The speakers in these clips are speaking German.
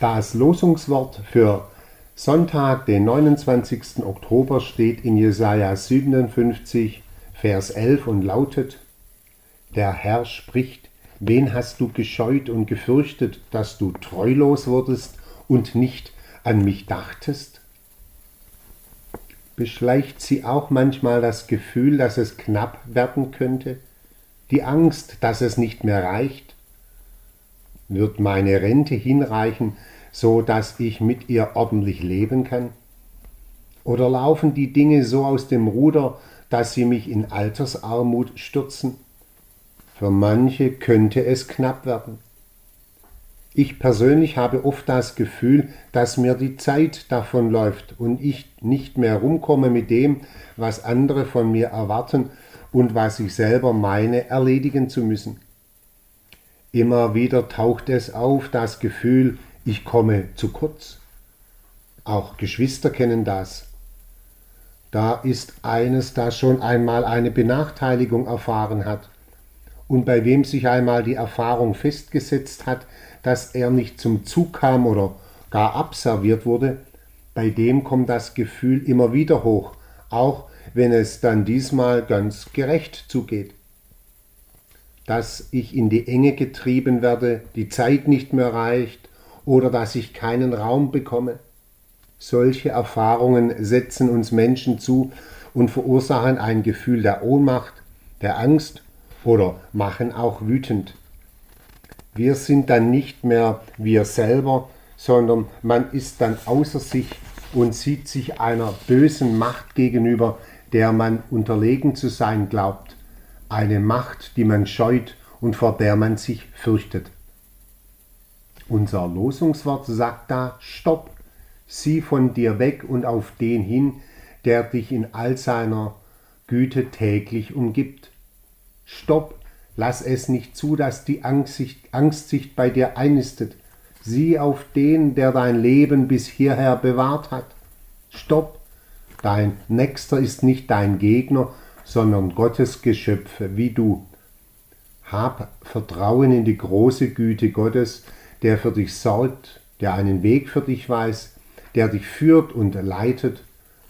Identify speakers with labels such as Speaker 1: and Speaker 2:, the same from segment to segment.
Speaker 1: Das Losungswort für Sonntag, den 29. Oktober, steht in Jesaja 57, Vers 11 und lautet: Der Herr spricht: Wen hast du gescheut und gefürchtet, dass du treulos wurdest und nicht an mich dachtest? Beschleicht sie auch manchmal das Gefühl, dass es knapp werden könnte? Die Angst, dass es nicht mehr reicht? Wird meine Rente hinreichen, so dass ich mit ihr ordentlich leben kann? Oder laufen die Dinge so aus dem Ruder, dass sie mich in Altersarmut stürzen? Für manche könnte es knapp werden. Ich persönlich habe oft das Gefühl, dass mir die Zeit davonläuft und ich nicht mehr rumkomme mit dem, was andere von mir erwarten und was ich selber meine, erledigen zu müssen. Immer wieder taucht es auf, das Gefühl, ich komme zu kurz. Auch Geschwister kennen das. Da ist eines, das schon einmal eine Benachteiligung erfahren hat und bei wem sich einmal die Erfahrung festgesetzt hat, dass er nicht zum Zug kam oder gar abserviert wurde, bei dem kommt das Gefühl immer wieder hoch, auch wenn es dann diesmal ganz gerecht zugeht dass ich in die Enge getrieben werde, die Zeit nicht mehr reicht oder dass ich keinen Raum bekomme. Solche Erfahrungen setzen uns Menschen zu und verursachen ein Gefühl der Ohnmacht, der Angst oder machen auch wütend. Wir sind dann nicht mehr wir selber, sondern man ist dann außer sich und sieht sich einer bösen Macht gegenüber, der man unterlegen zu sein glaubt eine Macht, die man scheut und vor der man sich fürchtet. Unser Losungswort sagt da Stopp, sieh von dir weg und auf den hin, der dich in all seiner Güte täglich umgibt. Stopp, lass es nicht zu, dass die Angst sich, Angst sich bei dir einnistet. Sieh auf den, der dein Leben bis hierher bewahrt hat. Stopp, dein Nächster ist nicht dein Gegner, sondern Gottes Geschöpfe wie du. Hab Vertrauen in die große Güte Gottes, der für dich sorgt, der einen Weg für dich weiß, der dich führt und leitet,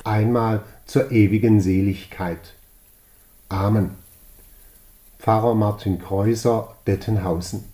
Speaker 1: einmal zur ewigen Seligkeit. Amen. Pfarrer Martin Kreuser, Dettenhausen